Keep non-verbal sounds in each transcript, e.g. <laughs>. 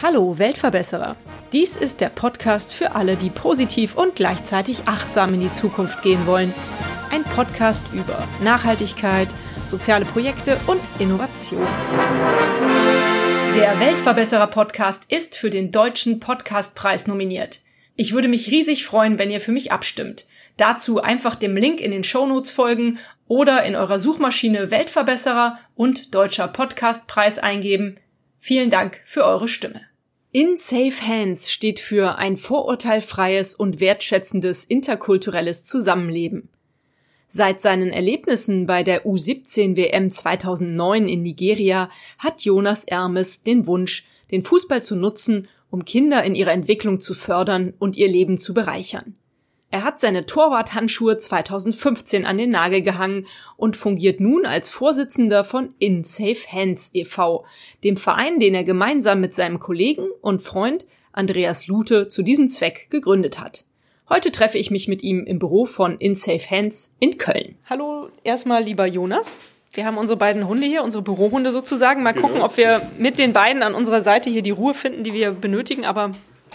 Hallo Weltverbesserer. Dies ist der Podcast für alle, die positiv und gleichzeitig achtsam in die Zukunft gehen wollen. Ein Podcast über Nachhaltigkeit, soziale Projekte und Innovation. Der Weltverbesserer Podcast ist für den Deutschen Podcastpreis nominiert. Ich würde mich riesig freuen, wenn ihr für mich abstimmt. Dazu einfach dem Link in den Shownotes folgen oder in eurer Suchmaschine Weltverbesserer und Deutscher Podcastpreis eingeben. Vielen Dank für eure Stimme. In Safe Hands steht für ein vorurteilfreies und wertschätzendes interkulturelles Zusammenleben. Seit seinen Erlebnissen bei der U17 WM 2009 in Nigeria hat Jonas Ermes den Wunsch, den Fußball zu nutzen, um Kinder in ihrer Entwicklung zu fördern und ihr Leben zu bereichern. Er hat seine Torwarthandschuhe 2015 an den Nagel gehangen und fungiert nun als Vorsitzender von In Safe Hands e.V., dem Verein, den er gemeinsam mit seinem Kollegen und Freund Andreas Lute zu diesem Zweck gegründet hat. Heute treffe ich mich mit ihm im Büro von In Safe Hands in Köln. Hallo erstmal lieber Jonas. Wir haben unsere beiden Hunde hier, unsere Bürohunde sozusagen. Mal genau. gucken, ob wir mit den beiden an unserer Seite hier die Ruhe finden, die wir benötigen. Aber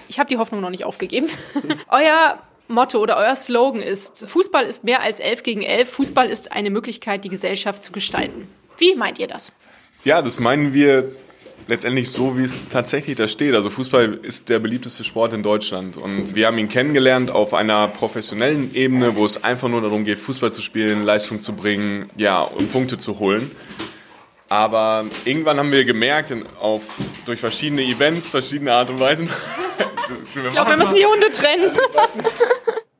ich habe die Hoffnung noch nicht aufgegeben. <laughs> Euer Motto oder euer Slogan ist, Fußball ist mehr als elf gegen elf, Fußball ist eine Möglichkeit, die Gesellschaft zu gestalten. Wie meint ihr das? Ja, das meinen wir letztendlich so, wie es tatsächlich da steht. Also Fußball ist der beliebteste Sport in Deutschland und wir haben ihn kennengelernt auf einer professionellen Ebene, wo es einfach nur darum geht, Fußball zu spielen, Leistung zu bringen, ja, und Punkte zu holen. Aber irgendwann haben wir gemerkt, auf, durch verschiedene Events, verschiedene Art und Weisen. Ich glaube, wir müssen die Hunde trennen.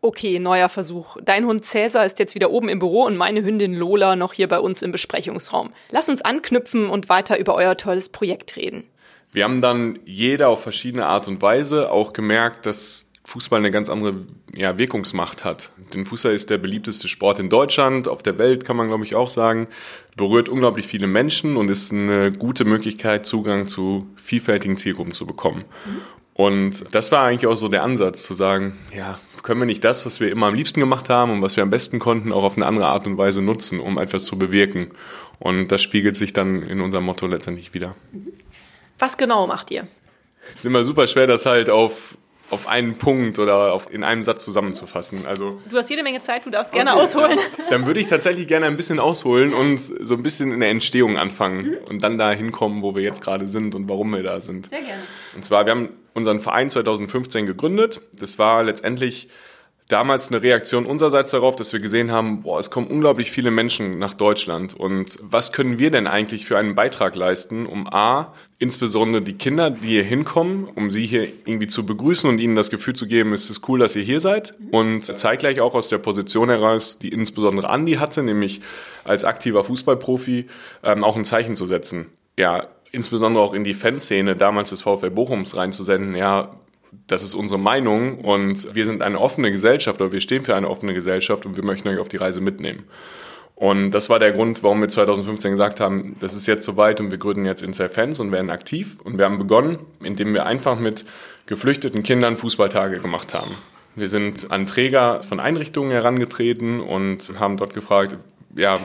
Okay, neuer Versuch. Dein Hund Cäsar ist jetzt wieder oben im Büro und meine Hündin Lola noch hier bei uns im Besprechungsraum. Lass uns anknüpfen und weiter über euer tolles Projekt reden. Wir haben dann jeder auf verschiedene Art und Weise auch gemerkt, dass Fußball eine ganz andere ja, Wirkungsmacht hat. Denn Fußball ist der beliebteste Sport in Deutschland, auf der Welt kann man glaube ich auch sagen, berührt unglaublich viele Menschen und ist eine gute Möglichkeit, Zugang zu vielfältigen Zielgruppen zu bekommen. Mhm. Und das war eigentlich auch so der Ansatz, zu sagen, ja, können wir nicht das, was wir immer am liebsten gemacht haben und was wir am besten konnten, auch auf eine andere Art und Weise nutzen, um etwas zu bewirken. Und das spiegelt sich dann in unserem Motto letztendlich wieder. Was genau macht ihr? Es ist immer super schwer, das halt auf, auf einen Punkt oder auf, in einem Satz zusammenzufassen. Also, du hast jede Menge Zeit, du darfst gerne okay, ausholen. <laughs> Dann würde ich tatsächlich gerne ein bisschen ausholen und so ein bisschen in der Entstehung anfangen mhm. und dann da hinkommen, wo wir jetzt gerade sind und warum wir da sind. Sehr gerne. Und zwar, wir haben unseren Verein 2015 gegründet. Das war letztendlich damals eine Reaktion unsererseits darauf, dass wir gesehen haben, boah, es kommen unglaublich viele Menschen nach Deutschland. Und was können wir denn eigentlich für einen Beitrag leisten, um A, insbesondere die Kinder, die hier hinkommen, um sie hier irgendwie zu begrüßen und ihnen das Gefühl zu geben, es ist cool, dass ihr hier seid? Und zeitgleich auch aus der Position heraus, die insbesondere Andi hatte, nämlich als aktiver Fußballprofi, ähm, auch ein Zeichen zu setzen. Ja, insbesondere auch in die Fanszene damals des VfL Bochums reinzusenden, ja, das ist unsere Meinung und wir sind eine offene Gesellschaft oder wir stehen für eine offene Gesellschaft und wir möchten euch auf die Reise mitnehmen. Und das war der Grund, warum wir 2015 gesagt haben, das ist jetzt soweit und wir gründen jetzt Inside Fans und werden aktiv. Und wir haben begonnen, indem wir einfach mit geflüchteten Kindern Fußballtage gemacht haben. Wir sind an Träger von Einrichtungen herangetreten und haben dort gefragt, ja,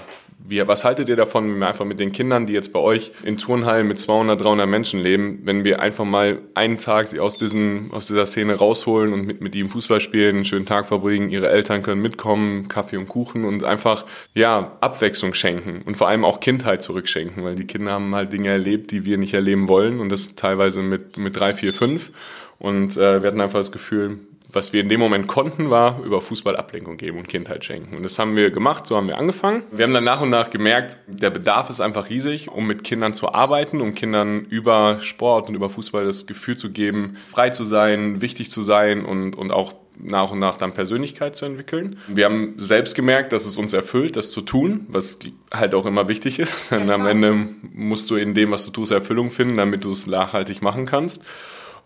wie, was haltet ihr davon, wenn wir einfach mit den Kindern, die jetzt bei euch in Turnhallen mit 200, 300 Menschen leben, wenn wir einfach mal einen Tag sie aus, diesen, aus dieser Szene rausholen und mit, mit ihnen Fußball spielen, einen schönen Tag verbringen, ihre Eltern können mitkommen, Kaffee und Kuchen und einfach, ja, Abwechslung schenken und vor allem auch Kindheit zurückschenken, weil die Kinder haben halt Dinge erlebt, die wir nicht erleben wollen und das teilweise mit, mit drei, vier, fünf. Und äh, wir hatten einfach das Gefühl, was wir in dem Moment konnten, war über Fußball Ablenkung geben und Kindheit schenken. Und das haben wir gemacht, so haben wir angefangen. Wir haben dann nach und nach gemerkt, der Bedarf ist einfach riesig, um mit Kindern zu arbeiten, um Kindern über Sport und über Fußball das Gefühl zu geben, frei zu sein, wichtig zu sein und, und auch nach und nach dann Persönlichkeit zu entwickeln. Wir haben selbst gemerkt, dass es uns erfüllt, das zu tun, was halt auch immer wichtig ist. Denn am Ende musst du in dem, was du tust, Erfüllung finden, damit du es nachhaltig machen kannst.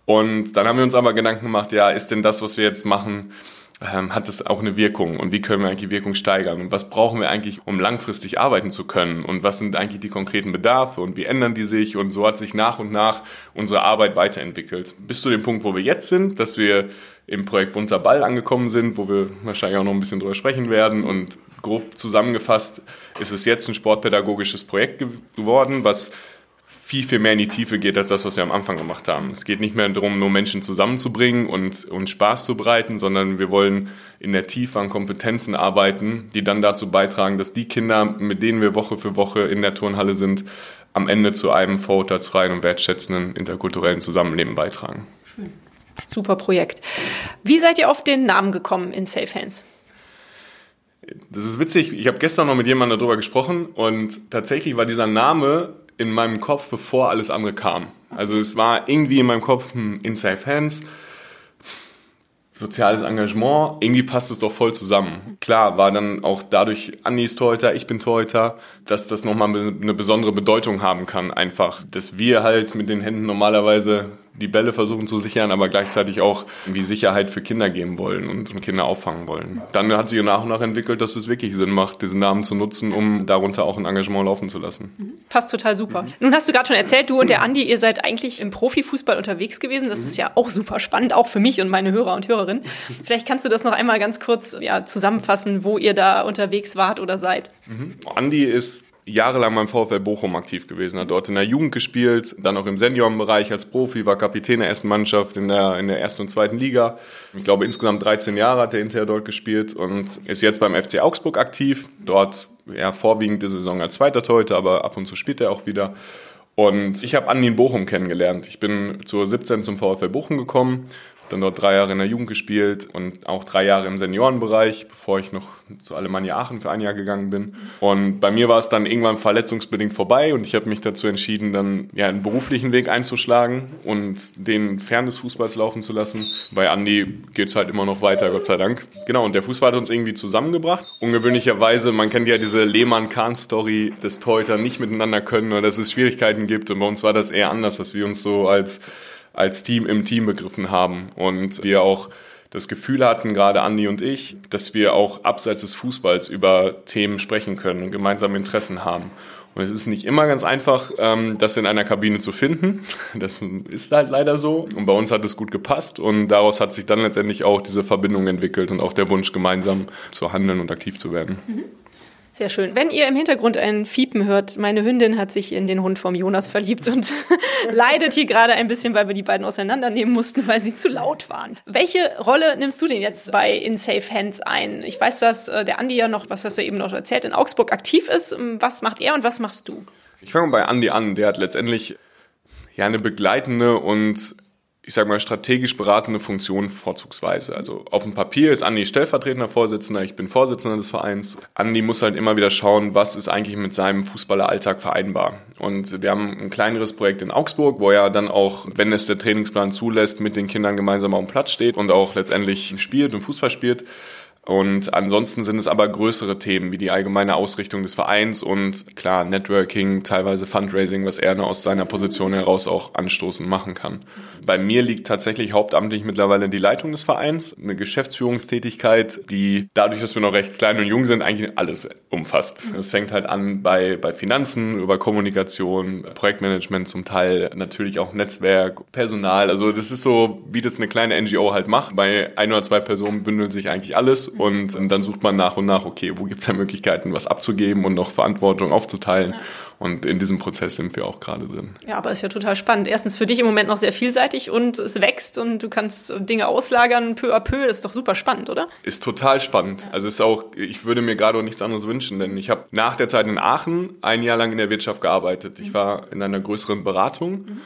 Und dann haben wir uns aber Gedanken gemacht, ja, ist denn das, was wir jetzt machen, ähm, hat es auch eine Wirkung? Und wie können wir eigentlich die Wirkung steigern? Und was brauchen wir eigentlich, um langfristig arbeiten zu können? Und was sind eigentlich die konkreten Bedarfe? Und wie ändern die sich? Und so hat sich nach und nach unsere Arbeit weiterentwickelt. Bis zu dem Punkt, wo wir jetzt sind, dass wir im Projekt Bunter Ball angekommen sind, wo wir wahrscheinlich auch noch ein bisschen drüber sprechen werden. Und grob zusammengefasst ist es jetzt ein sportpädagogisches Projekt geworden, was viel, viel mehr in die Tiefe geht als das, was wir am Anfang gemacht haben. Es geht nicht mehr darum, nur Menschen zusammenzubringen und, und Spaß zu bereiten, sondern wir wollen in der Tiefe an Kompetenzen arbeiten, die dann dazu beitragen, dass die Kinder, mit denen wir Woche für Woche in der Turnhalle sind, am Ende zu einem vorurteilsfreien und wertschätzenden interkulturellen Zusammenleben beitragen. Schön. Super Projekt. Wie seid ihr auf den Namen gekommen in Safe Hands? Das ist witzig. Ich habe gestern noch mit jemandem darüber gesprochen und tatsächlich war dieser Name in meinem Kopf, bevor alles andere kam. Also es war irgendwie in meinem Kopf, hm, Inside Fans, soziales Engagement, irgendwie passt es doch voll zusammen. Klar, war dann auch dadurch Andi ist Torhüter, ich bin Torhüter, dass das nochmal eine besondere Bedeutung haben kann einfach. Dass wir halt mit den Händen normalerweise die Bälle versuchen zu sichern, aber gleichzeitig auch irgendwie Sicherheit für Kinder geben wollen und, Kinder auffangen wollen. Dann hat sich nach und nach entwickelt, dass es wirklich Sinn macht, diesen Namen zu nutzen, um darunter auch ein Engagement laufen zu lassen. Mhm. Passt total super. Mhm. Nun hast du gerade schon erzählt, du und der Andi, ihr seid eigentlich im Profifußball unterwegs gewesen. Das mhm. ist ja auch super spannend, auch für mich und meine Hörer und Hörerinnen. Vielleicht kannst du das noch einmal ganz kurz ja, zusammenfassen, wo ihr da unterwegs wart oder seid. Mhm. Andi ist jahrelang beim VfL Bochum aktiv gewesen, hat dort in der Jugend gespielt, dann auch im Seniorenbereich als Profi, war Kapitän der ersten Mannschaft in der, in der ersten und zweiten Liga. Ich glaube, insgesamt 13 Jahre hat er hinterher dort gespielt und ist jetzt beim FC Augsburg aktiv. Dort ja, vorwiegend die Saison als zweiter Torhüter, aber ab und zu spielt er auch wieder. Und ich habe Andi in Bochum kennengelernt. Ich bin zur 17 zum VfL Bochum gekommen, dann dort drei Jahre in der Jugend gespielt und auch drei Jahre im Seniorenbereich, bevor ich noch zu Alemannia Aachen für ein Jahr gegangen bin. Und bei mir war es dann irgendwann verletzungsbedingt vorbei und ich habe mich dazu entschieden, dann ja einen beruflichen Weg einzuschlagen und den fern des Fußballs laufen zu lassen. Bei Andy geht es halt immer noch weiter, Gott sei Dank. Genau, und der Fußball hat uns irgendwie zusammengebracht. Ungewöhnlicherweise, man kennt ja diese Lehmann-Kahn-Story, dass Torhüter nicht miteinander können oder dass es Schwierigkeiten gibt. Und bei uns war das eher anders, dass wir uns so als als Team im Team begriffen haben und wir auch das Gefühl hatten, gerade Andi und ich, dass wir auch abseits des Fußballs über Themen sprechen können und gemeinsame Interessen haben. Und es ist nicht immer ganz einfach, ähm, das in einer Kabine zu finden. <laughs> Das ist halt leider so. Und bei uns hat es gut gepasst und daraus hat sich dann letztendlich auch diese Verbindung entwickelt und auch der Wunsch, gemeinsam zu handeln und aktiv zu werden. Mhm. Sehr schön. Wenn ihr im Hintergrund ein Fiepen hört, meine Hündin hat sich in den Hund vom Jonas verliebt und <laughs> leidet hier gerade ein bisschen, weil wir die beiden auseinandernehmen mussten, weil sie zu laut waren. Welche Rolle nimmst du denn jetzt bei In Safe Hands ein? Ich weiß, dass äh, der Andi ja noch, was hast du eben noch erzählt, in Augsburg aktiv ist. Was macht er und was machst du? Ich fange bei Andi an. Der hat letztendlich ja eine begleitende und ich sage mal, strategisch beratende Funktion vorzugsweise. Also auf dem Papier ist Andi stellvertretender Vorsitzender, ich bin Vorsitzender des Vereins. Andi muss halt immer wieder schauen, was ist eigentlich mit seinem Fußballeralltag vereinbar. Und wir haben ein kleineres Projekt in Augsburg, wo er dann auch, wenn es der Trainingsplan zulässt, mit den Kindern gemeinsam auf dem Platz steht und auch letztendlich spielt und Fußball spielt. Und ansonsten sind es aber größere Themen wie die allgemeine Ausrichtung des Vereins und klar Networking, teilweise Fundraising, was er nur aus seiner Position heraus auch anstoßen machen kann. Bei mir liegt tatsächlich hauptamtlich mittlerweile die Leitung des Vereins, eine Geschäftsführungstätigkeit, die dadurch, dass wir noch recht klein und jung sind, eigentlich alles umfasst. Es fängt halt an bei, bei Finanzen, über Kommunikation, Projektmanagement zum Teil, natürlich auch Netzwerk, Personal. Also das ist so, wie das eine kleine NGO halt macht. Bei ein oder zwei Personen bündelt sich eigentlich alles und dann sucht man nach und nach, okay, wo gibt es da Möglichkeiten, was abzugeben und noch Verantwortung aufzuteilen. Ja. Und in diesem Prozess sind wir auch gerade drin. Ja, aber ist ja total spannend. Erstens für dich im Moment noch sehr vielseitig und es wächst und du kannst Dinge auslagern peu à peu. Das ist doch super spannend, oder? Ist total spannend. Ja. Also ist auch, ich würde mir gerade auch nichts anderes wünschen, denn ich habe nach der Zeit in Aachen ein Jahr lang in der Wirtschaft gearbeitet. Ich mhm. war in einer größeren Beratung. Mhm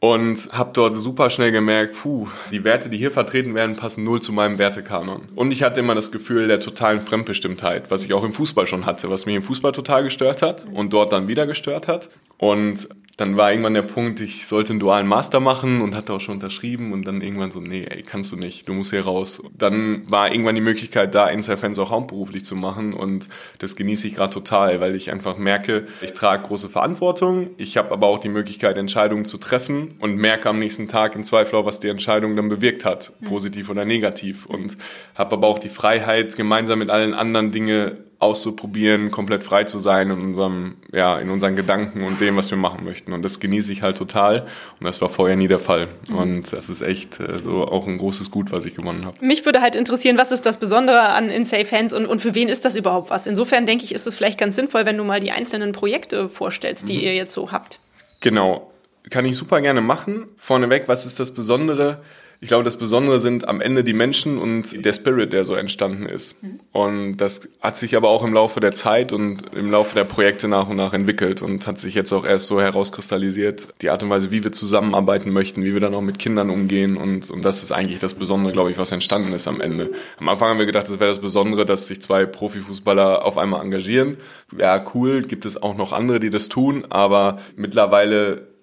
und habe dort super schnell gemerkt, puh, die Werte, die hier vertreten werden, passen null zu meinem Wertekanon. Und ich hatte immer das Gefühl der totalen Fremdbestimmtheit, was ich auch im Fußball schon hatte, was mich im Fußball total gestört hat und dort dann wieder gestört hat. Und dann war irgendwann der Punkt, ich sollte einen dualen Master machen und hatte auch schon unterschrieben und dann irgendwann so, nee, ey, kannst du nicht, du musst hier raus. Dann war irgendwann die Möglichkeit da, Inside-Fans auch hauptberuflich zu machen und das genieße ich gerade total, weil ich einfach merke, ich trage große Verantwortung, ich habe aber auch die Möglichkeit, Entscheidungen zu treffen und merke am nächsten Tag im Zweifel auch, was die Entscheidung dann bewirkt hat, positiv oder negativ und habe aber auch die Freiheit, gemeinsam mit allen anderen Dinge auszuprobieren, komplett frei zu sein in unserem, ja, in unseren Gedanken und dem, was wir machen möchten. Und das genieße ich halt total. Und das war vorher nie der Fall. Mhm. Und das ist echt äh, so auch ein großes Gut, was ich gewonnen habe. Mich würde halt interessieren, was ist das Besondere an InSafe Hands und, und für wen ist das überhaupt was? Insofern denke ich, ist es vielleicht ganz sinnvoll, wenn du mal die einzelnen Projekte vorstellst, die mhm. ihr jetzt so habt. Genau. Kann ich super gerne machen. Vorneweg, was ist das Besondere? Ich glaube, das Besondere sind am Ende die Menschen und der Spirit, der so entstanden ist. Mhm. Und das hat sich aber auch im Laufe der Zeit und im Laufe der Projekte nach und nach entwickelt und hat sich jetzt auch erst so herauskristallisiert, die Art und Weise, wie wir zusammenarbeiten möchten, wie wir dann auch mit Kindern umgehen. Und, und das ist eigentlich das Besondere, glaube ich, was entstanden ist am Ende. Am Anfang haben wir gedacht, das wäre das Besondere, dass sich zwei Profifußballer auf einmal engagieren. Ja, cool, gibt es auch noch andere, die das tun, aber mittlerweile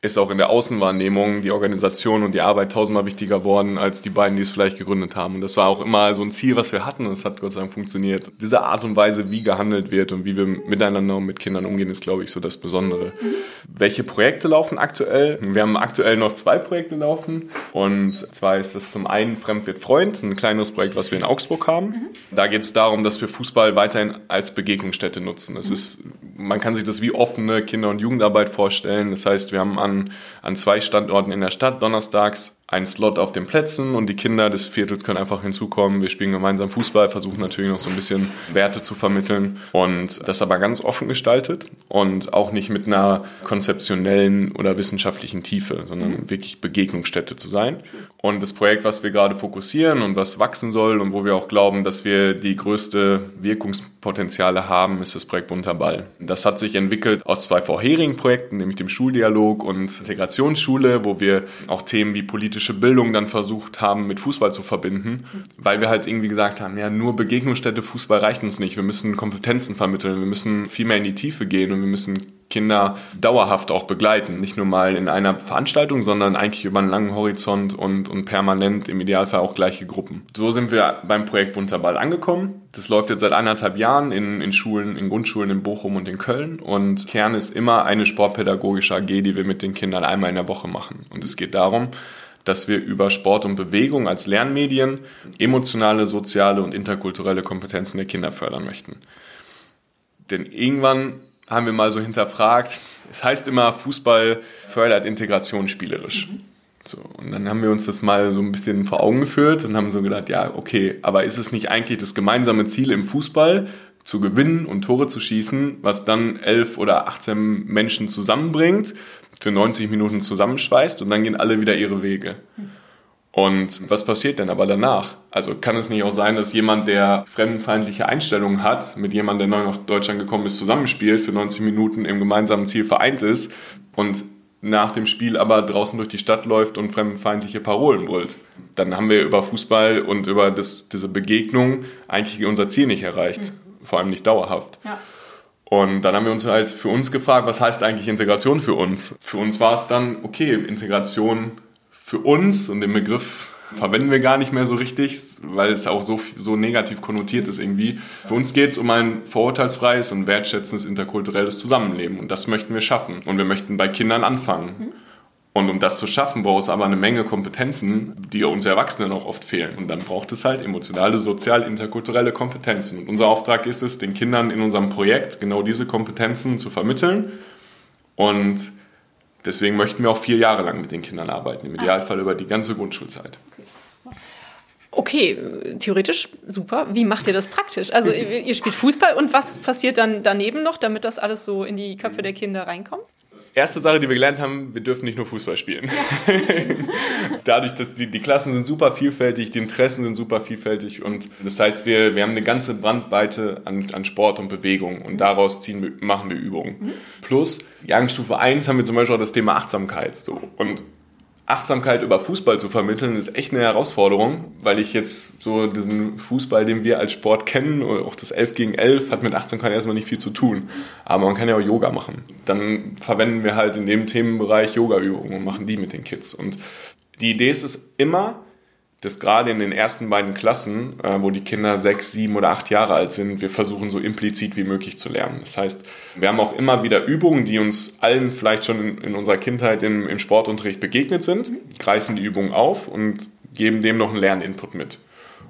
ist auch in der Außenwahrnehmung die Organisation und die Arbeit tausendmal wichtiger worden als die beiden, die es vielleicht gegründet haben. Und das war auch immer so ein Ziel, was wir hatten und es hat Gott sei Dank funktioniert. Diese Art und Weise, wie gehandelt wird und wie wir miteinander und mit Kindern umgehen, ist, glaube ich, so das Besondere. Mhm. Welche Projekte laufen aktuell? Wir haben aktuell noch zwei Projekte laufen und zwar ist das zum einen Fremd wird Freund, ein kleineres Projekt, was wir in Augsburg haben. Mhm. Da geht es darum, dass wir Fußball weiterhin als Begegnungsstätte nutzen. Das mhm. ist, man kann sich das wie offene Kinder- und Jugendarbeit vorstellen. Das heißt, wir haben an, an zwei Standorten in der Stadt donnerstags einen Slot auf den Plätzen und die Kinder des Viertels können einfach hinzukommen. Wir spielen gemeinsam Fußball, versuchen natürlich noch so ein bisschen Werte zu vermitteln und das aber ganz offen gestaltet und auch nicht mit einer konzeptionellen oder wissenschaftlichen Tiefe, sondern mhm. wirklich Begegnungsstätte zu sein. Und das Projekt, was wir gerade fokussieren und was wachsen soll und wo wir auch glauben, dass wir die größte Wirkungspotenziale haben, ist das Projekt Bunter Ball. Das hat sich entwickelt aus zwei vorherigen Projekten, nämlich dem Schuldialog und Integrationsschule, wo wir auch Themen wie politische Bildung dann versucht haben, mit Fußball zu verbinden, weil wir halt irgendwie gesagt haben, ja, nur Begegnungsstätte Fußball reicht uns nicht. Wir müssen Kompetenzen vermitteln, wir müssen viel mehr in die Tiefe gehen und wir müssen Kinder dauerhaft auch begleiten. Nicht nur mal in einer Veranstaltung, sondern eigentlich über einen langen Horizont und, und permanent im Idealfall auch gleiche Gruppen. So sind wir beim Projekt Bunter Ball angekommen. Das läuft jetzt seit anderthalb Jahren in, in Schulen, in Grundschulen in Bochum und in Köln. Und Kern ist immer eine sportpädagogische AG, die wir mit den Kindern einmal in der Woche machen. Und es geht darum, dass wir über Sport und Bewegung als Lernmedien emotionale, soziale und interkulturelle Kompetenzen der Kinder fördern möchten. Denn irgendwann haben wir mal so hinterfragt, es heißt immer, Fußball fördert Integration spielerisch. Mhm. So, und dann haben wir uns das mal so ein bisschen vor Augen geführt und haben so gedacht, ja, okay, aber ist es nicht eigentlich das gemeinsame Ziel im Fußball, zu gewinnen und Tore zu schießen, was dann elf oder 18 Menschen zusammenbringt für 90 Minuten zusammenschweißt und dann gehen alle wieder ihre Wege. Und was passiert denn aber danach? Also kann es nicht auch sein, dass jemand, der fremdenfeindliche Einstellungen hat, mit jemandem, der neu nach Deutschland gekommen ist, zusammenspielt, für 90 Minuten im gemeinsamen Ziel vereint ist und nach dem Spiel aber draußen durch die Stadt läuft und fremdenfeindliche Parolen brüllt? Dann haben wir über Fußball und über das, diese Begegnung eigentlich unser Ziel nicht erreicht. Mhm. Vor allem nicht dauerhaft. Ja. Und dann haben wir uns halt für uns gefragt, was heißt eigentlich Integration für uns? Für uns war es dann, okay, Integration für uns und den Begriff verwenden wir gar nicht mehr so richtig, weil es auch so, so negativ konnotiert ist irgendwie. Für uns geht es um ein vorurteilsfreies und wertschätzendes interkulturelles Zusammenleben und das möchten wir schaffen. Und wir möchten bei Kindern anfangen. Mhm. Und um das zu schaffen, braucht es aber eine Menge Kompetenzen, die uns Erwachsenen auch oft fehlen. Und dann braucht es halt emotionale, sozial, interkulturelle Kompetenzen. Und unser Auftrag ist es, den Kindern in unserem Projekt genau diese Kompetenzen zu vermitteln. Und deswegen möchten wir auch vier Jahre lang mit den Kindern arbeiten, im Idealfall über die ganze Grundschulzeit. Okay, theoretisch super. Wie macht ihr das praktisch? Also <laughs> ihr spielt Fußball und was passiert dann daneben noch, damit das alles so in die Köpfe der Kinder reinkommt? Erste Sache, die wir gelernt haben, wir dürfen nicht nur Fußball spielen. Ja. <laughs> Dadurch, dass die, die Klassen sind super vielfältig, die Interessen sind super vielfältig und das heißt, wir, wir haben eine ganze Brandweite an, an Sport und Bewegung und daraus ziehen, machen wir Übungen. Mhm. Plus, Jahrgangsstufe 1 haben wir zum Beispiel auch das Thema Achtsamkeit. So. Und Achtsamkeit über Fußball zu vermitteln, ist echt eine Herausforderung, weil ich jetzt so diesen Fußball, den wir als Sport kennen, auch das 11 gegen 11, hat mit Achtsamkeit erstmal nicht viel zu tun. Aber man kann ja auch Yoga machen. Dann verwenden wir halt in dem Themenbereich Yoga-Übungen und machen die mit den Kids. Und die Idee ist es immer, dass gerade in den ersten beiden Klassen, äh, wo die Kinder sechs, sieben oder acht Jahre alt sind, wir versuchen so implizit wie möglich zu lernen. Das heißt, wir haben auch immer wieder Übungen, die uns allen vielleicht schon in, in unserer Kindheit im, im Sportunterricht begegnet sind, greifen die Übungen auf und geben dem noch einen Lerninput mit.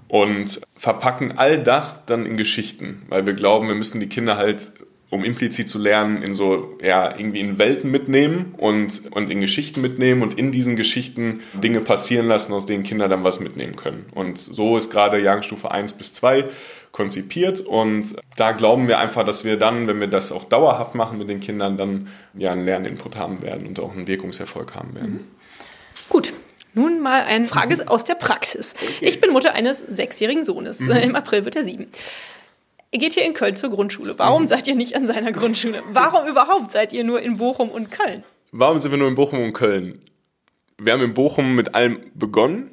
Und verpacken all das dann in Geschichten, weil wir glauben, wir müssen die Kinder halt um implizit zu lernen, in so, ja, irgendwie in Welten mitnehmen und, und in Geschichten mitnehmen und in diesen Geschichten Dinge passieren lassen, aus denen Kinder dann was mitnehmen können. Und so ist gerade Jahrgangsstufe 1 bis 2 konzipiert und da glauben wir einfach, dass wir dann, wenn wir das auch dauerhaft machen mit den Kindern, dann ja einen Lerninput haben werden und auch einen Wirkungserfolg haben werden. Mhm. Gut, nun mal eine <laughs> Frage aus der Praxis. Ich bin Mutter eines sechsjährigen Sohnes. Mhm. Im April wird er sieben. Ihr geht hier in Köln zur Grundschule. Warum mhm. seid ihr nicht an seiner Grundschule? Warum <laughs> überhaupt seid ihr nur in Bochum und Köln? Warum sind wir nur in Bochum und Köln? Wir haben in Bochum mit allem begonnen,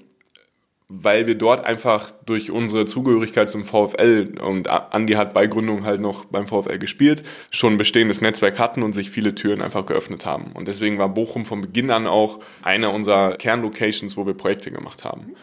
weil wir dort einfach durch unsere Zugehörigkeit zum VfL und Andi hat bei Gründung halt noch beim VfL gespielt, schon ein bestehendes Netzwerk hatten und sich viele Türen einfach geöffnet haben. Und deswegen war Bochum von Beginn an auch einer unserer Kernlocations, wo wir Projekte gemacht haben.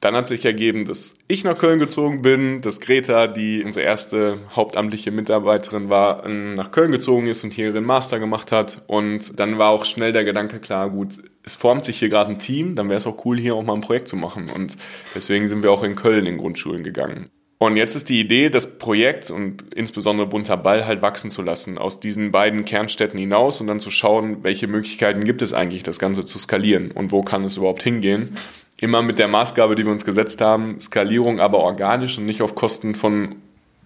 Dann hat sich ergeben, dass ich nach Köln gezogen bin, dass Greta, die unsere erste hauptamtliche Mitarbeiterin war, nach Köln gezogen ist und hier ihren Master gemacht hat. Und dann war auch schnell der Gedanke klar, gut, es formt sich hier gerade ein Team, dann wäre es auch cool, hier auch mal ein Projekt zu machen. Und deswegen sind wir auch in Köln in Grundschulen gegangen. Und jetzt ist die Idee, das Projekt und insbesondere Bunter Ball halt wachsen zu lassen, aus diesen beiden Kernstädten hinaus und dann zu schauen, welche Möglichkeiten gibt es eigentlich, das Ganze zu skalieren und wo kann es überhaupt hingehen immer mit der Maßgabe, die wir uns gesetzt haben, Skalierung aber organisch und nicht auf Kosten von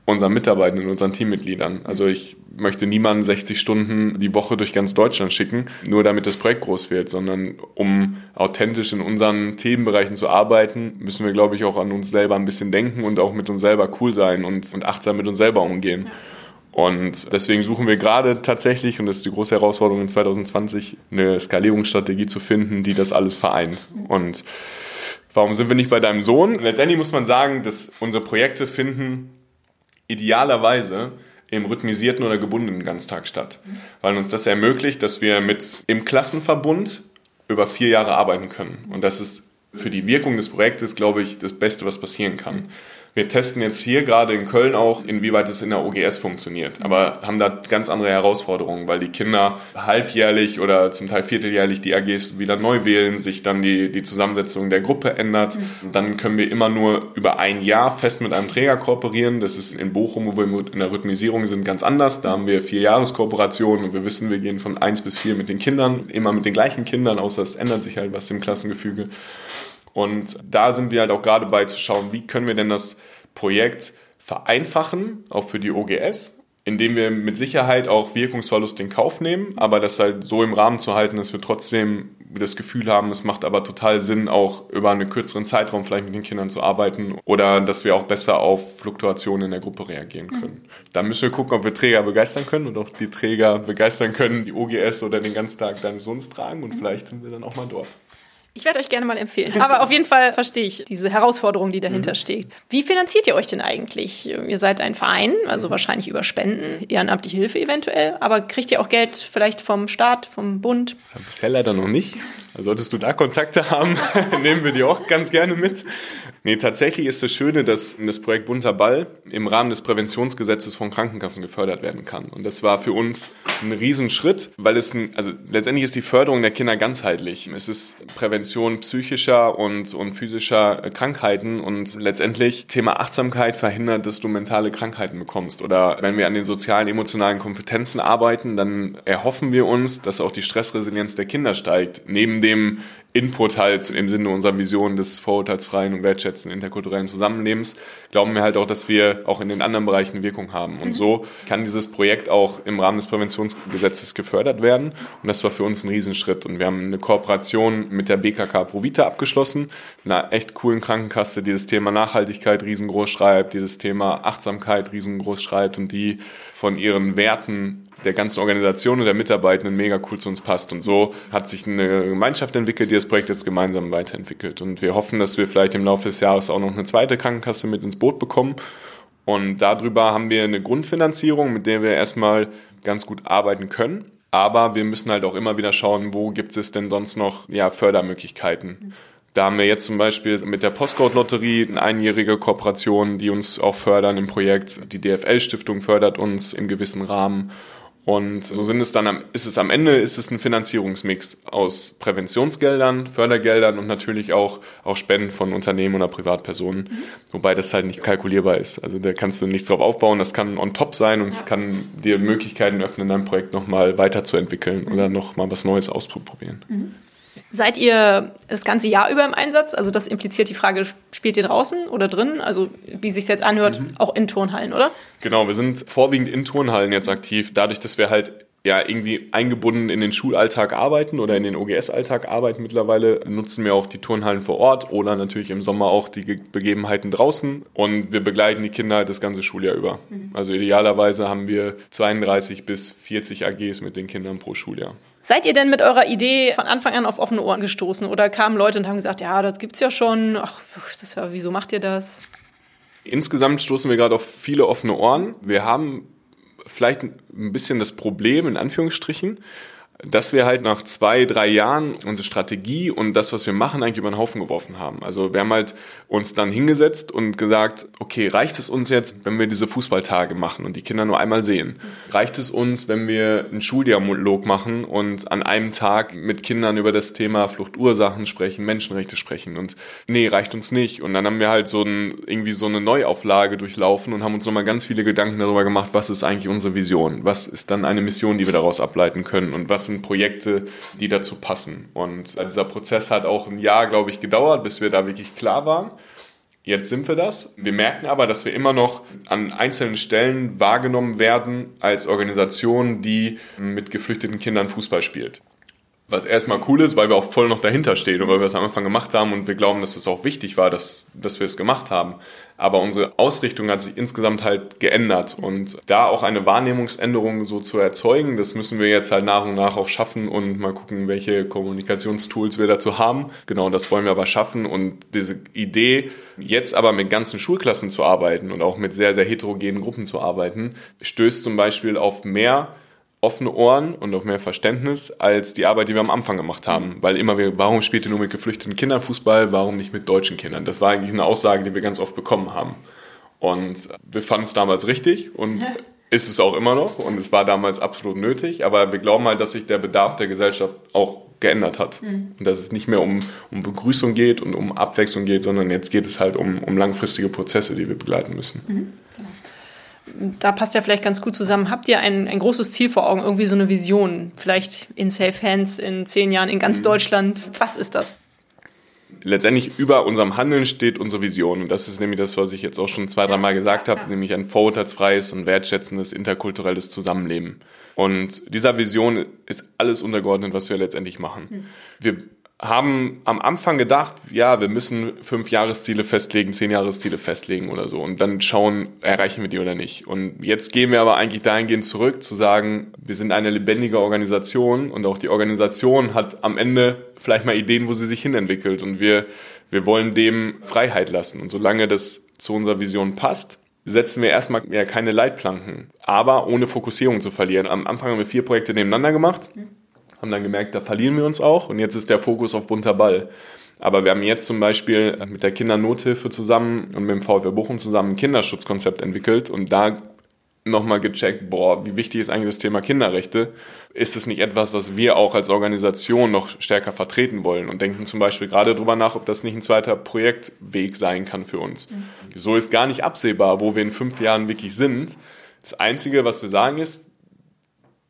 unseren Mitarbeitenden, unseren Teammitgliedern. Also ich möchte niemanden 60 Stunden die Woche durch ganz Deutschland schicken, nur damit das Projekt groß wird, sondern um authentisch in unseren Themenbereichen zu arbeiten, müssen wir, glaube ich, auch an uns selber ein bisschen denken und auch mit uns selber cool sein und, und achtsam mit uns selber umgehen. Und deswegen suchen wir gerade tatsächlich, und das ist die große Herausforderung in 2020, eine Skalierungsstrategie zu finden, die das alles vereint. Und Warum sind wir nicht bei deinem Sohn? Letztendlich muss man sagen, dass unsere Projekte finden idealerweise im rhythmisierten oder gebundenen Ganztag statt, weil uns das ermöglicht, dass wir mit im Klassenverbund über vier Jahre arbeiten können. Und das ist für die Wirkung des Projektes, glaube ich, das Beste, was passieren kann. Wir testen jetzt hier gerade in Köln auch, inwieweit es in der OGS funktioniert, aber haben da ganz andere Herausforderungen, weil die Kinder halbjährlich oder zum Teil vierteljährlich die AGs wieder neu wählen, sich dann die, die Zusammensetzung der Gruppe ändert. Mhm. Dann können wir immer nur über ein Jahr fest mit einem Träger kooperieren. Das ist in Bochum, wo wir in der Rhythmisierung sind, ganz anders. Da haben wir vier Jahreskooperationen und wir wissen, wir gehen von eins bis vier mit den Kindern, immer mit den gleichen Kindern, außer es ändert sich halt was im Klassengefüge. Und da sind wir halt auch gerade bei zu schauen, wie können wir denn das Projekt vereinfachen, auch für die OGS, indem wir mit Sicherheit auch Wirkungsverlust in Kauf nehmen, aber das halt so im Rahmen zu halten, dass wir trotzdem das Gefühl haben, es macht aber total Sinn, auch über einen kürzeren Zeitraum vielleicht mit den Kindern zu arbeiten oder dass wir auch besser auf Fluktuationen in der Gruppe reagieren können. Mhm. Da müssen wir gucken, ob wir Träger begeistern können und auch die Träger begeistern können, die OGS oder den ganzen Tag deines Sohnes tragen und vielleicht sind wir dann auch mal dort. Ich werde euch gerne mal empfehlen. Aber auf jeden Fall verstehe ich diese Herausforderung, die dahinter mhm. steht. Wie finanziert ihr euch denn eigentlich? Ihr seid ein Verein, also wahrscheinlich über Spenden, ehrenamtliche Hilfe eventuell. Aber kriegt ihr auch Geld vielleicht vom Staat, vom Bund? Bisher leider noch nicht. Solltest du da Kontakte haben, <laughs> nehmen wir die auch ganz gerne mit. Nee, tatsächlich ist das Schöne, dass das Projekt Bunter Ball im Rahmen des Präventionsgesetzes von Krankenkassen gefördert werden kann. Und das war für uns ein Riesenschritt, weil es ein, also letztendlich ist die Förderung der Kinder ganzheitlich. Es ist Prävention psychischer und, und physischer Krankheiten und letztendlich Thema Achtsamkeit verhindert, dass du mentale Krankheiten bekommst. Oder wenn wir an den sozialen, emotionalen Kompetenzen arbeiten, dann erhoffen wir uns, dass auch die Stressresilienz der Kinder steigt, neben dem Input halt im Sinne unserer Vision des vorurteilsfreien und wertschätzenden interkulturellen Zusammenlebens, glauben wir halt auch, dass wir auch in den anderen Bereichen Wirkung haben. Und so kann dieses Projekt auch im Rahmen des Präventionsgesetzes gefördert werden. Und das war für uns ein Riesenschritt. Und wir haben eine Kooperation mit der BKK Provita abgeschlossen, einer echt coolen Krankenkasse, die das Thema Nachhaltigkeit riesengroß schreibt, die das Thema Achtsamkeit riesengroß schreibt und die von ihren Werten der ganzen Organisation und der Mitarbeitenden mega cool zu uns passt. Und so hat sich eine Gemeinschaft entwickelt, die das Projekt jetzt gemeinsam weiterentwickelt. Und wir hoffen, dass wir vielleicht im Laufe des Jahres auch noch eine zweite Krankenkasse mit ins Boot bekommen. Und darüber haben wir eine Grundfinanzierung, mit der wir erstmal ganz gut arbeiten können. Aber wir müssen halt auch immer wieder schauen, wo gibt es denn sonst noch ja, Fördermöglichkeiten. Da haben wir jetzt zum Beispiel mit der Postcode-Lotterie eine einjährige Kooperation, die uns auch fördern im Projekt. Die DFL-Stiftung fördert uns im gewissen Rahmen. Und so sind es dann ist es am Ende ist es ein Finanzierungsmix aus Präventionsgeldern, Fördergeldern und natürlich auch, auch Spenden von Unternehmen oder Privatpersonen. Mhm. Wobei das halt nicht kalkulierbar ist. Also da kannst du nichts drauf aufbauen. Das kann on top sein und ja. es kann dir Möglichkeiten öffnen, dein Projekt nochmal weiterzuentwickeln mhm. oder nochmal was Neues auszuprobieren. Mhm. Seid ihr das ganze Jahr über im Einsatz? Also das impliziert die Frage, spielt ihr draußen oder drin? Also wie sich jetzt anhört, mhm. auch in Turnhallen, oder? Genau, wir sind vorwiegend in Turnhallen jetzt aktiv, dadurch, dass wir halt ja irgendwie eingebunden in den Schulalltag arbeiten oder in den OGS-Alltag arbeiten mittlerweile, nutzen wir auch die Turnhallen vor Ort oder natürlich im Sommer auch die Begebenheiten draußen und wir begleiten die Kinder halt das ganze Schuljahr über. Mhm. Also idealerweise haben wir 32 bis 40 AGs mit den Kindern pro Schuljahr. Seid ihr denn mit eurer Idee von Anfang an auf offene Ohren gestoßen oder kamen Leute und haben gesagt, ja, das gibt's ja schon, ach, das ja, wieso macht ihr das? Insgesamt stoßen wir gerade auf viele offene Ohren. Wir haben vielleicht ein bisschen das Problem, in Anführungsstrichen, dass wir halt nach zwei, drei Jahren unsere Strategie und das, was wir machen, eigentlich über den Haufen geworfen haben. Also wir haben halt uns dann hingesetzt und gesagt, okay, reicht es uns jetzt, wenn wir diese Fußballtage machen und die Kinder nur einmal sehen? Reicht es uns, wenn wir einen Schuldialog machen und an einem Tag mit Kindern über das Thema Fluchtursachen sprechen, Menschenrechte sprechen? Und nee, reicht uns nicht. Und dann haben wir halt so ein, irgendwie so eine Neuauflage durchlaufen und haben uns nochmal ganz viele Gedanken darüber gemacht, was ist eigentlich unsere Vision? Was ist dann eine Mission, die wir daraus ableiten können? Und was sind Projekte, die dazu passen. Und dieser Prozess hat auch ein Jahr, glaube ich, gedauert, bis wir da wirklich klar waren. Jetzt sind wir das. Wir merken aber, dass wir immer noch an einzelnen Stellen wahrgenommen werden als Organisation, die mit geflüchteten Kindern Fußball spielt. Was erstmal cool ist, weil wir auch voll noch dahinter stehen und weil wir es am Anfang gemacht haben und wir glauben, dass es auch wichtig war, dass, dass wir es gemacht haben. Aber unsere Ausrichtung hat sich insgesamt halt geändert und da auch eine Wahrnehmungsänderung so zu erzeugen, das müssen wir jetzt halt nach und nach auch schaffen und mal gucken, welche Kommunikationstools wir dazu haben. Genau, das wollen wir aber schaffen und diese Idee, jetzt aber mit ganzen Schulklassen zu arbeiten und auch mit sehr, sehr heterogenen Gruppen zu arbeiten, stößt zum Beispiel auf mehr offene Ohren und auf mehr Verständnis als die Arbeit, die wir am Anfang gemacht haben. Weil immer wir, warum spielt ihr nur mit geflüchteten Kindern Fußball, warum nicht mit deutschen Kindern? Das war eigentlich eine Aussage, die wir ganz oft bekommen haben. Und wir fanden es damals richtig und ist es auch immer noch und es war damals absolut nötig, aber wir glauben halt, dass sich der Bedarf der Gesellschaft auch geändert hat. Mhm. Und dass es nicht mehr um, um Begrüßung geht und um Abwechslung geht, sondern jetzt geht es halt um, um langfristige Prozesse, die wir begleiten müssen. Mhm da passt ja vielleicht ganz gut zusammen. Habt ihr ein, ein großes Ziel vor Augen, irgendwie so eine Vision? Vielleicht in Safe Hands in zehn Jahren in ganz mhm. Deutschland. Was ist das? Letztendlich über unserem Handeln steht unsere Vision. Und das ist nämlich das, was ich jetzt auch schon zwei, drei Mal gesagt habe, nämlich ein vorurteilsfreies und wertschätzendes interkulturelles Zusammenleben. Und dieser Vision ist alles untergeordnet, was wir letztendlich machen. Mhm. Wir haben am Anfang gedacht, ja, wir müssen fünf Jahresziele festlegen, zehn Jahresziele festlegen oder so und dann schauen, erreichen wir die oder nicht. Und jetzt gehen wir aber eigentlich dahingehend zurück zu sagen, wir sind eine lebendige Organisation und auch die Organisation hat am Ende vielleicht mal Ideen, wo sie sich hinentwickelt und wir, wir wollen dem Freiheit lassen. Und solange das zu unserer Vision passt, setzen wir erstmal ja keine Leitplanken, aber ohne Fokussierung zu verlieren. Am Anfang haben wir vier Projekte nebeneinander gemacht. Mhm haben dann gemerkt, da verlieren wir uns auch und jetzt ist der Fokus auf bunter Ball. Aber wir haben jetzt zum Beispiel mit der Kindernothilfe zusammen und mit dem VfB Bochum zusammen ein Kinderschutzkonzept entwickelt und da nochmal gecheckt, boah, wie wichtig ist eigentlich das Thema Kinderrechte? Ist es nicht etwas, was wir auch als Organisation noch stärker vertreten wollen und denken zum Beispiel gerade darüber nach, ob das nicht ein zweiter Projektweg sein kann für uns. Mhm. So ist gar nicht absehbar, wo wir in fünf Jahren wirklich sind. Das Einzige, was wir sagen ist,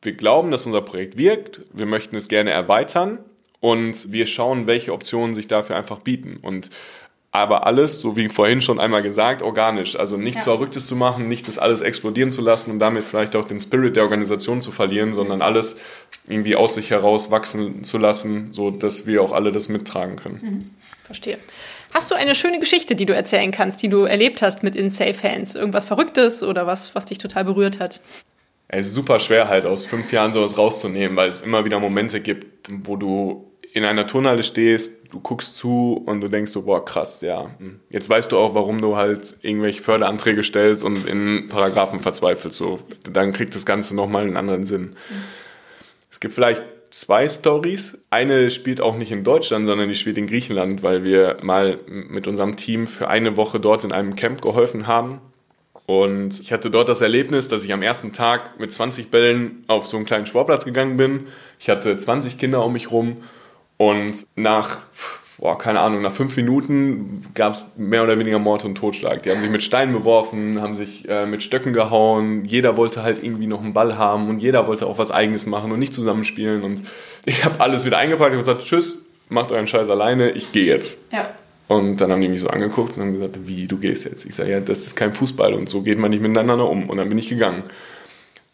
wir glauben, dass unser Projekt wirkt, wir möchten es gerne erweitern und wir schauen, welche Optionen sich dafür einfach bieten. Und aber alles, so wie vorhin schon einmal gesagt, organisch. Also nichts ja. Verrücktes zu machen, nicht das alles explodieren zu lassen und damit vielleicht auch den Spirit der Organisation zu verlieren, sondern alles irgendwie aus sich heraus wachsen zu lassen, so dass wir auch alle das mittragen können. Mhm. Verstehe. Hast du eine schöne Geschichte, die du erzählen kannst, die du erlebt hast mit In Safe Hands? Irgendwas Verrücktes oder was, was dich total berührt hat? Es ist super schwer halt aus fünf Jahren sowas rauszunehmen, weil es immer wieder Momente gibt, wo du in einer Turnhalle stehst, du guckst zu und du denkst so, boah, krass, ja. Hm. Jetzt weißt du auch, warum du halt irgendwelche Förderanträge stellst und in Paragraphen verzweifelst. So, dann kriegt das Ganze nochmal einen anderen Sinn. Es gibt vielleicht zwei Stories. Eine spielt auch nicht in Deutschland, sondern die spielt in Griechenland, weil wir mal mit unserem Team für eine Woche dort in einem Camp geholfen haben. Und ich hatte dort das Erlebnis, dass ich am ersten Tag mit 20 Bällen auf so einen kleinen Sportplatz gegangen bin. Ich hatte 20 Kinder um mich rum und nach, boah, keine Ahnung, nach fünf Minuten gab es mehr oder weniger Mord und Totschlag. Die haben sich mit Steinen beworfen, haben sich äh, mit Stöcken gehauen. Jeder wollte halt irgendwie noch einen Ball haben und jeder wollte auch was Eigenes machen und nicht zusammenspielen. Und ich habe alles wieder eingepackt und gesagt, tschüss, macht euren Scheiß alleine, ich gehe jetzt. Ja. Und dann haben die mich so angeguckt und haben gesagt, wie, du gehst jetzt? Ich sage, ja, das ist kein Fußball und so geht man nicht miteinander um. Und dann bin ich gegangen.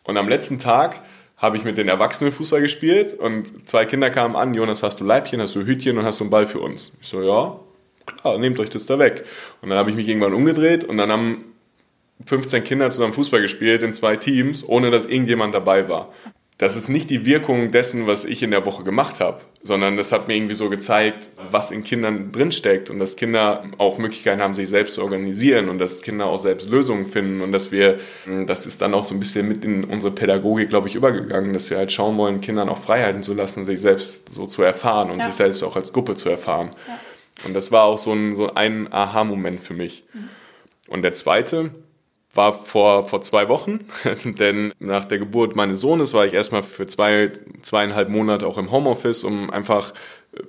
Und am letzten Tag habe ich mit den Erwachsenen Fußball gespielt und zwei Kinder kamen an, Jonas, hast du Leibchen, hast du Hütchen und hast du einen Ball für uns? Ich so, ja, klar, nehmt euch das da weg. Und dann habe ich mich irgendwann umgedreht und dann haben 15 Kinder zusammen Fußball gespielt in zwei Teams, ohne dass irgendjemand dabei war das ist nicht die Wirkung dessen, was ich in der Woche gemacht habe, sondern das hat mir irgendwie so gezeigt, was in Kindern drinsteckt und dass Kinder auch Möglichkeiten haben, sich selbst zu organisieren und dass Kinder auch selbst Lösungen finden und dass wir, das ist dann auch so ein bisschen mit in unsere Pädagogik, glaube ich, übergegangen, dass wir halt schauen wollen, Kindern auch Freiheiten zu lassen, sich selbst so zu erfahren und ja. sich selbst auch als Gruppe zu erfahren. Ja. Und das war auch so ein, so ein Aha-Moment für mich. Mhm. Und der zweite, war vor, vor zwei Wochen, <laughs> denn nach der Geburt meines Sohnes war ich erstmal für zwei, zweieinhalb Monate auch im Homeoffice, um einfach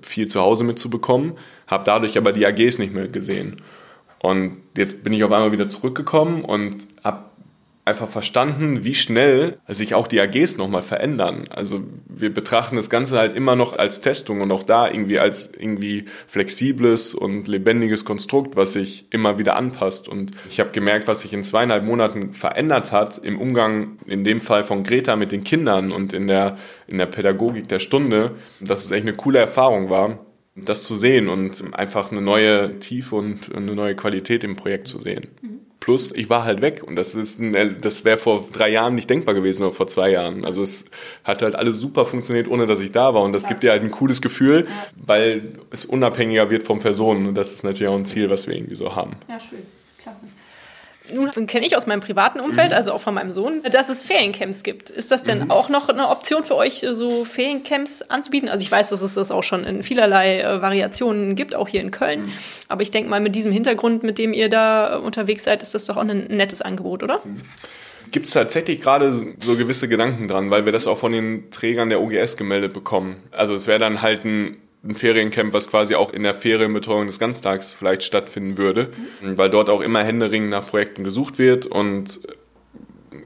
viel zu Hause mitzubekommen, habe dadurch aber die AGs nicht mehr gesehen. Und jetzt bin ich auf einmal wieder zurückgekommen und habe einfach verstanden, wie schnell sich auch die AGs nochmal verändern. Also wir betrachten das Ganze halt immer noch als Testung und auch da irgendwie als irgendwie flexibles und lebendiges Konstrukt, was sich immer wieder anpasst. Und ich habe gemerkt, was sich in zweieinhalb Monaten verändert hat im Umgang, in dem Fall von Greta mit den Kindern und in der, in der Pädagogik der Stunde, dass es echt eine coole Erfahrung war das zu sehen und einfach eine neue Tiefe und eine neue Qualität im Projekt zu sehen. Plus, ich war halt weg und das, das wäre vor drei Jahren nicht denkbar gewesen oder vor zwei Jahren. Also es hat halt alles super funktioniert, ohne dass ich da war und das gibt dir halt ein cooles Gefühl, weil es unabhängiger wird von Personen und das ist natürlich auch ein Ziel, was wir irgendwie so haben. Ja, schön. Klasse nun kenne ich aus meinem privaten Umfeld, mhm. also auch von meinem Sohn, dass es Feriencamps gibt. Ist das denn mhm. auch noch eine Option für euch, so Feriencamps anzubieten? Also ich weiß, dass es das auch schon in vielerlei äh, Variationen gibt, auch hier in Köln. Mhm. Aber ich denke mal, mit diesem Hintergrund, mit dem ihr da unterwegs seid, ist das doch auch ein nettes Angebot, oder? Mhm. Gibt es tatsächlich gerade so gewisse Gedanken dran, weil wir das auch von den Trägern der OGS gemeldet bekommen. Also es wäre dann halt ein ein Feriencamp, was quasi auch in der Ferienbetreuung des Ganztags vielleicht stattfinden würde, mhm. weil dort auch immer händeringend nach Projekten gesucht wird und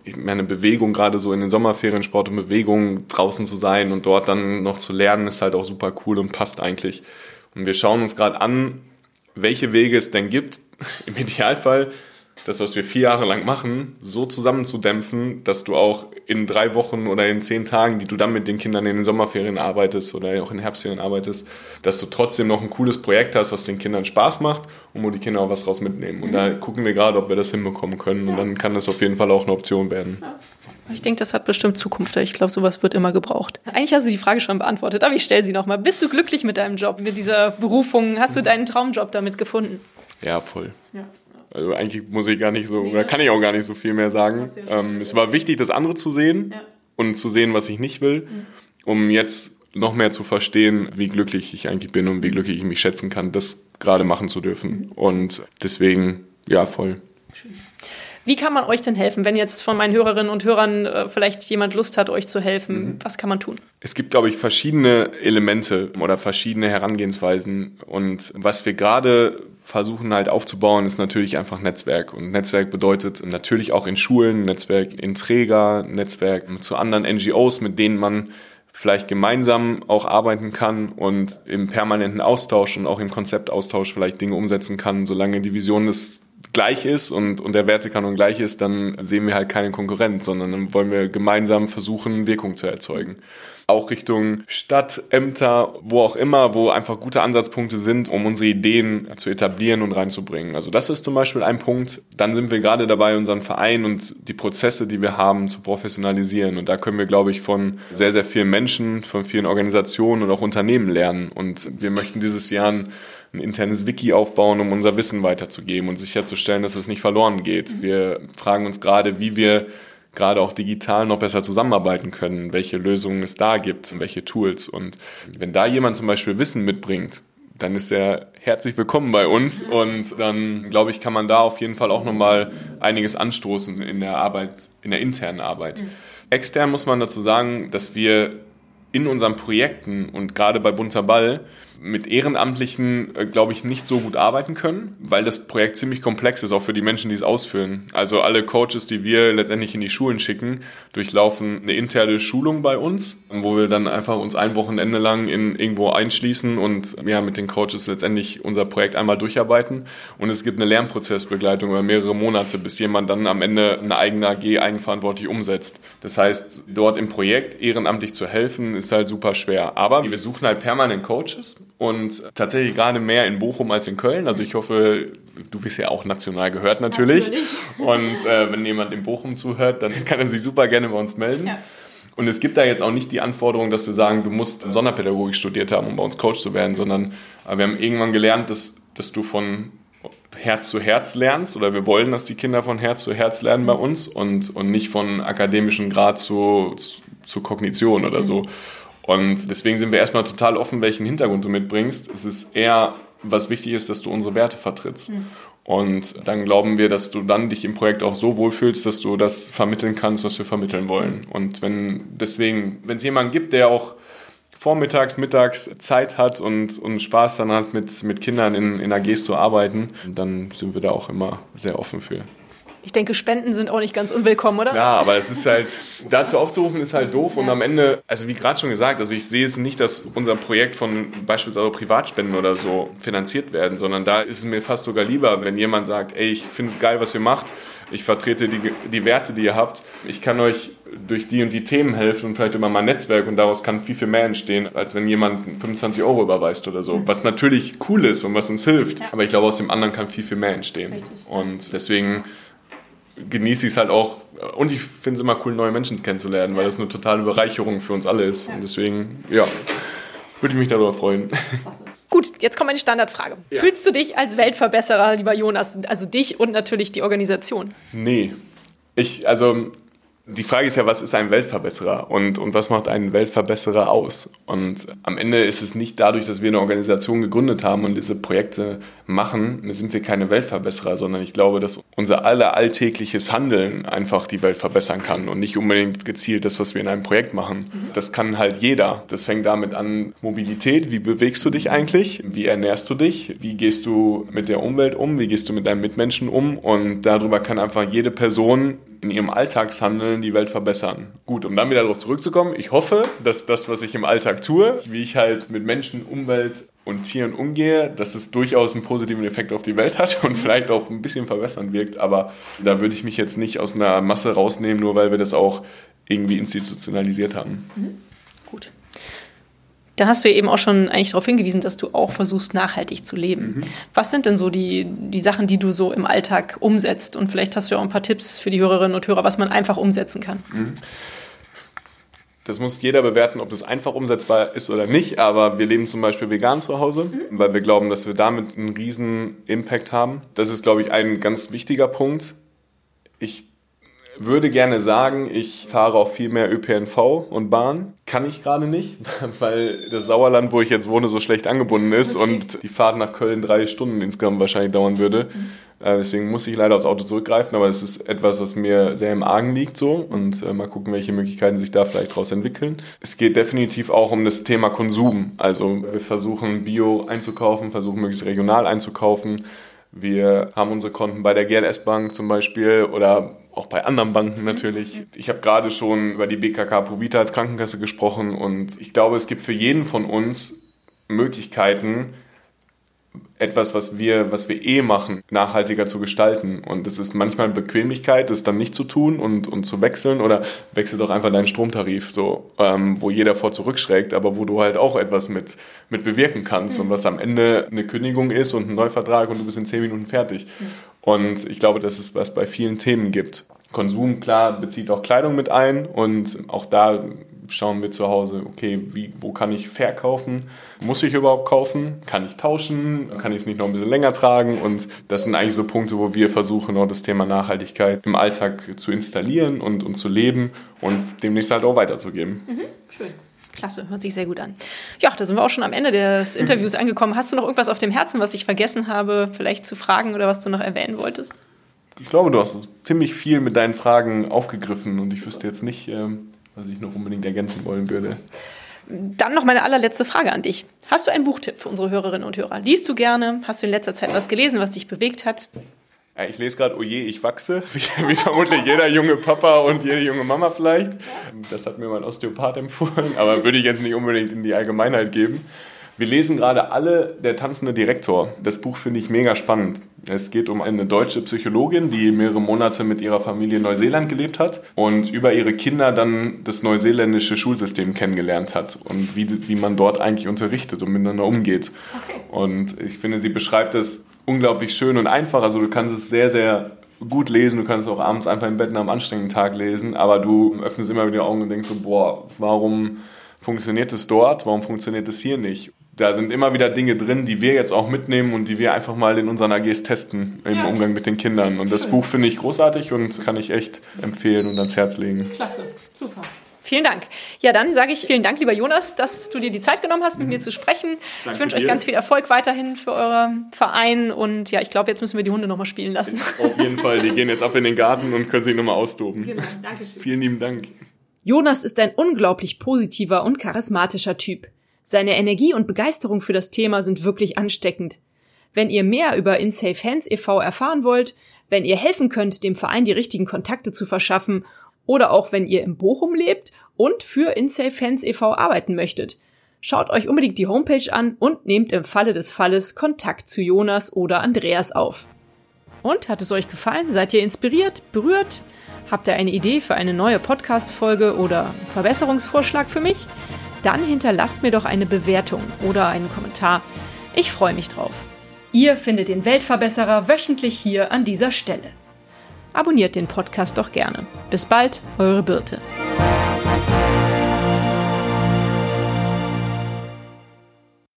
ich meine Bewegung, gerade so in den Sommerferien, Sport und Bewegung, draußen zu sein und dort dann noch zu lernen, ist halt auch super cool und passt eigentlich. Und wir schauen uns gerade an, welche Wege es denn gibt. <laughs> Im Idealfall das, was wir vier Jahre lang machen, so zusammenzudämpfen, dass du auch in drei Wochen oder in zehn Tagen, die du dann mit den Kindern in den Sommerferien arbeitest oder auch in Herbstferien arbeitest, dass du trotzdem noch ein cooles Projekt hast, was den Kindern Spaß macht und wo die Kinder auch was raus mitnehmen. Und da gucken wir gerade, ob wir das hinbekommen können. Und dann kann das auf jeden Fall auch eine Option werden. Ich denke, das hat bestimmt Zukunft. Ich glaube, sowas wird immer gebraucht. Eigentlich hast du die Frage schon beantwortet, aber ich stelle sie nochmal. Bist du glücklich mit deinem Job, mit dieser Berufung? Hast du deinen Traumjob damit gefunden? Ja, voll. Ja. Also eigentlich muss ich gar nicht so, oder kann ich auch gar nicht so viel mehr sagen. Ähm, es war wichtig, das andere zu sehen ja. und zu sehen, was ich nicht will, mhm. um jetzt noch mehr zu verstehen, wie glücklich ich eigentlich bin und wie glücklich ich mich schätzen kann, das gerade machen zu dürfen. Mhm. Und deswegen, ja, voll. Schön. Wie kann man euch denn helfen, wenn jetzt von meinen Hörerinnen und Hörern äh, vielleicht jemand Lust hat, euch zu helfen? Mhm. Was kann man tun? Es gibt, glaube ich, verschiedene Elemente oder verschiedene Herangehensweisen. Und was wir gerade versuchen halt aufzubauen, ist natürlich einfach Netzwerk. Und Netzwerk bedeutet natürlich auch in Schulen, Netzwerk in Träger, Netzwerk zu anderen NGOs, mit denen man vielleicht gemeinsam auch arbeiten kann und im permanenten Austausch und auch im Konzeptaustausch vielleicht Dinge umsetzen kann, solange die Vision des gleich ist und, und der Wertekanon gleich ist, dann sehen wir halt keinen Konkurrent, sondern dann wollen wir gemeinsam versuchen, Wirkung zu erzeugen auch Richtung Stadt, Ämter, wo auch immer, wo einfach gute Ansatzpunkte sind, um unsere Ideen zu etablieren und reinzubringen. Also das ist zum Beispiel ein Punkt. Dann sind wir gerade dabei, unseren Verein und die Prozesse, die wir haben, zu professionalisieren. Und da können wir, glaube ich, von sehr, sehr vielen Menschen, von vielen Organisationen und auch Unternehmen lernen. Und wir möchten dieses Jahr ein ein internes Wiki aufbauen, um unser Wissen weiterzugeben und sicherzustellen, dass es nicht verloren geht. Wir fragen uns gerade, wie wir gerade auch digital noch besser zusammenarbeiten können, welche Lösungen es da gibt, welche Tools. Und wenn da jemand zum Beispiel Wissen mitbringt, dann ist er herzlich willkommen bei uns und dann glaube ich, kann man da auf jeden Fall auch nochmal einiges anstoßen in der Arbeit, in der internen Arbeit. Mhm. Extern muss man dazu sagen, dass wir in unseren Projekten und gerade bei Bunter Ball mit Ehrenamtlichen, äh, glaube ich, nicht so gut arbeiten können, weil das Projekt ziemlich komplex ist, auch für die Menschen, die es ausführen. Also alle Coaches, die wir letztendlich in die Schulen schicken, durchlaufen eine interne Schulung bei uns, wo wir dann einfach uns ein Wochenende lang in irgendwo einschließen und ja, mit den Coaches letztendlich unser Projekt einmal durcharbeiten. Und es gibt eine Lernprozessbegleitung über mehrere Monate, bis jemand dann am Ende eine eigene AG eigenverantwortlich umsetzt. Das heißt, dort im Projekt ehrenamtlich zu helfen, ist halt super schwer. Aber wir suchen halt permanent Coaches und tatsächlich gerade mehr in Bochum als in Köln. Also ich hoffe, du wirst ja auch national gehört natürlich. natürlich. Und äh, wenn jemand in Bochum zuhört, dann kann er sich super gerne bei uns melden. Ja. Und es gibt da jetzt auch nicht die Anforderung, dass wir sagen, du musst Sonderpädagogik studiert haben, um bei uns Coach zu werden, sondern äh, wir haben irgendwann gelernt, dass, dass du von Herz zu Herz lernst oder wir wollen, dass die Kinder von Herz zu Herz lernen bei uns und, und nicht von akademischem Grad zu, zu Kognition oder so. Und deswegen sind wir erstmal total offen, welchen Hintergrund du mitbringst. Es ist eher, was wichtig ist, dass du unsere Werte vertrittst. Mhm. Und dann glauben wir, dass du dann dich im Projekt auch so wohlfühlst, dass du das vermitteln kannst, was wir vermitteln wollen. Und wenn deswegen, wenn es jemanden gibt, der auch vormittags, mittags Zeit hat und, und Spaß dann hat, mit, mit Kindern in, in AGs zu arbeiten, dann sind wir da auch immer sehr offen für. Ich denke, Spenden sind auch nicht ganz unwillkommen, oder? Ja, aber es ist halt, dazu aufzurufen ist halt doof. Und am Ende, also wie gerade schon gesagt, also ich sehe es nicht, dass unser Projekt von beispielsweise Privatspenden oder so finanziert werden, sondern da ist es mir fast sogar lieber, wenn jemand sagt, ey, ich finde es geil, was ihr macht. Ich vertrete die, die Werte, die ihr habt. Ich kann euch durch die und die Themen helfen und vielleicht über mein Netzwerk und daraus kann viel, viel mehr entstehen, als wenn jemand 25 Euro überweist oder so. Mhm. Was natürlich cool ist und was uns hilft. Ja. Aber ich glaube, aus dem anderen kann viel, viel mehr entstehen. Richtig. Und deswegen genieße ich es halt auch. Und ich finde es immer cool, neue Menschen kennenzulernen, weil das eine totale Bereicherung für uns alle ist. Und deswegen, ja, würde ich mich darüber freuen. Gut, jetzt kommt eine Standardfrage. Ja. Fühlst du dich als Weltverbesserer, lieber Jonas? Also dich und natürlich die Organisation? Nee. Ich, also die Frage ist ja, was ist ein Weltverbesserer und, und was macht einen Weltverbesserer aus? Und am Ende ist es nicht dadurch, dass wir eine Organisation gegründet haben und diese Projekte machen, sind wir keine Weltverbesserer, sondern ich glaube, dass unser aller alltägliches Handeln einfach die Welt verbessern kann und nicht unbedingt gezielt das, was wir in einem Projekt machen. Das kann halt jeder. Das fängt damit an, Mobilität, wie bewegst du dich eigentlich? Wie ernährst du dich? Wie gehst du mit der Umwelt um? Wie gehst du mit deinen Mitmenschen um? Und darüber kann einfach jede Person in ihrem Alltagshandeln die Welt verbessern. Gut, um dann wieder darauf zurückzukommen, ich hoffe, dass das, was ich im Alltag tue, wie ich halt mit Menschen, Umwelt und Tieren umgehe, dass es durchaus einen positiven Effekt auf die Welt hat und vielleicht auch ein bisschen verbessern wirkt. Aber da würde ich mich jetzt nicht aus einer Masse rausnehmen, nur weil wir das auch irgendwie institutionalisiert haben. Mhm. Gut. Da hast du eben auch schon eigentlich darauf hingewiesen, dass du auch versuchst, nachhaltig zu leben. Mhm. Was sind denn so die, die Sachen, die du so im Alltag umsetzt? Und vielleicht hast du ja auch ein paar Tipps für die Hörerinnen und Hörer, was man einfach umsetzen kann. Mhm. Das muss jeder bewerten, ob das einfach umsetzbar ist oder nicht. Aber wir leben zum Beispiel vegan zu Hause, mhm. weil wir glauben, dass wir damit einen riesen Impact haben. Das ist, glaube ich, ein ganz wichtiger Punkt. Ich würde gerne sagen, ich fahre auch viel mehr ÖPNV und Bahn. Kann ich gerade nicht, <laughs> weil das Sauerland, wo ich jetzt wohne, so schlecht angebunden ist okay. und die Fahrt nach Köln drei Stunden insgesamt wahrscheinlich dauern würde. Mhm. Äh, deswegen muss ich leider aufs Auto zurückgreifen, aber es ist etwas, was mir sehr im Argen liegt so und äh, mal gucken, welche Möglichkeiten sich da vielleicht daraus entwickeln. Es geht definitiv auch um das Thema Konsum. Also wir versuchen Bio einzukaufen, versuchen möglichst regional einzukaufen. Wir haben unsere Konten bei der GLS Bank zum Beispiel oder auch bei anderen Banken natürlich. Ich habe gerade schon über die BKK Provita als Krankenkasse gesprochen und ich glaube, es gibt für jeden von uns Möglichkeiten, etwas, was wir, was wir eh machen, nachhaltiger zu gestalten. Und es ist manchmal Bequemlichkeit, das dann nicht zu tun und, und zu wechseln oder wechsel doch einfach deinen Stromtarif, so, ähm, wo jeder vor zurückschreckt, aber wo du halt auch etwas mit, mit bewirken kannst mhm. und was am Ende eine Kündigung ist und ein Neuvertrag und du bist in zehn Minuten fertig. Mhm. Und ich glaube, dass es was bei vielen Themen gibt. Konsum, klar, bezieht auch Kleidung mit ein und auch da schauen wir zu Hause, okay, wie, wo kann ich verkaufen? Muss ich überhaupt kaufen? Kann ich tauschen? Kann ich es nicht noch ein bisschen länger tragen? Und das sind eigentlich so Punkte, wo wir versuchen, auch das Thema Nachhaltigkeit im Alltag zu installieren und, und zu leben und demnächst halt auch weiterzugeben. Mhm, schön. Klasse, hört sich sehr gut an. Ja, da sind wir auch schon am Ende des Interviews <laughs> angekommen. Hast du noch irgendwas auf dem Herzen, was ich vergessen habe, vielleicht zu fragen oder was du noch erwähnen wolltest? Ich glaube, du hast ziemlich viel mit deinen Fragen aufgegriffen und ich wüsste jetzt nicht, ähm, was ich noch unbedingt ergänzen wollen würde. Dann noch meine allerletzte Frage an dich. Hast du einen Buchtipp für unsere Hörerinnen und Hörer? Liest du gerne? Hast du in letzter Zeit was gelesen, was dich bewegt hat? Ich lese gerade Oje, ich wachse, <laughs> wie, wie, vermutlich jeder junge Papa und jede junge Mama vielleicht. Das hat mir mein Osteopath empfohlen, aber würde ich jetzt nicht unbedingt in die Allgemeinheit geben. Wir lesen gerade alle Der tanzende Direktor. Das Buch finde ich mega spannend. Es geht um eine deutsche Psychologin, die mehrere Monate mit ihrer Familie in Neuseeland gelebt hat und über ihre Kinder dann das neuseeländische Schulsystem kennengelernt hat und wie, wie man dort eigentlich unterrichtet und miteinander umgeht. Okay. Und ich finde, sie beschreibt es unglaublich schön und einfach. Also du kannst es sehr, sehr gut lesen, du kannst es auch abends einfach im Bett nach einem anstrengenden Tag lesen, aber du öffnest immer wieder die Augen und denkst so, boah, warum funktioniert es dort, warum funktioniert es hier nicht? Da sind immer wieder Dinge drin, die wir jetzt auch mitnehmen und die wir einfach mal in unseren AGs testen im ja. Umgang mit den Kindern. Und das Buch finde ich großartig und kann ich echt empfehlen und ans Herz legen. Klasse, super. Vielen Dank. Ja, dann sage ich vielen Dank, lieber Jonas, dass du dir die Zeit genommen hast, mit mhm. mir zu sprechen. Danke ich wünsche euch ganz viel Erfolg weiterhin für euren Verein und ja, ich glaube, jetzt müssen wir die Hunde nochmal spielen lassen. Auf jeden Fall, die gehen jetzt ab in den Garten und können sich nochmal austoben. Genau, danke schön. Vielen lieben Dank. Jonas ist ein unglaublich positiver und charismatischer Typ. Seine Energie und Begeisterung für das Thema sind wirklich ansteckend. Wenn ihr mehr über InSafe Hands e.V. erfahren wollt, wenn ihr helfen könnt, dem Verein die richtigen Kontakte zu verschaffen oder auch wenn ihr im Bochum lebt und für InSafe Hands e.V. arbeiten möchtet, schaut euch unbedingt die Homepage an und nehmt im Falle des Falles Kontakt zu Jonas oder Andreas auf. Und hat es euch gefallen? Seid ihr inspiriert, berührt? Habt ihr eine Idee für eine neue Podcast-Folge oder Verbesserungsvorschlag für mich? Dann hinterlasst mir doch eine Bewertung oder einen Kommentar. Ich freue mich drauf. Ihr findet den Weltverbesserer wöchentlich hier an dieser Stelle. Abonniert den Podcast doch gerne. Bis bald, eure Birte.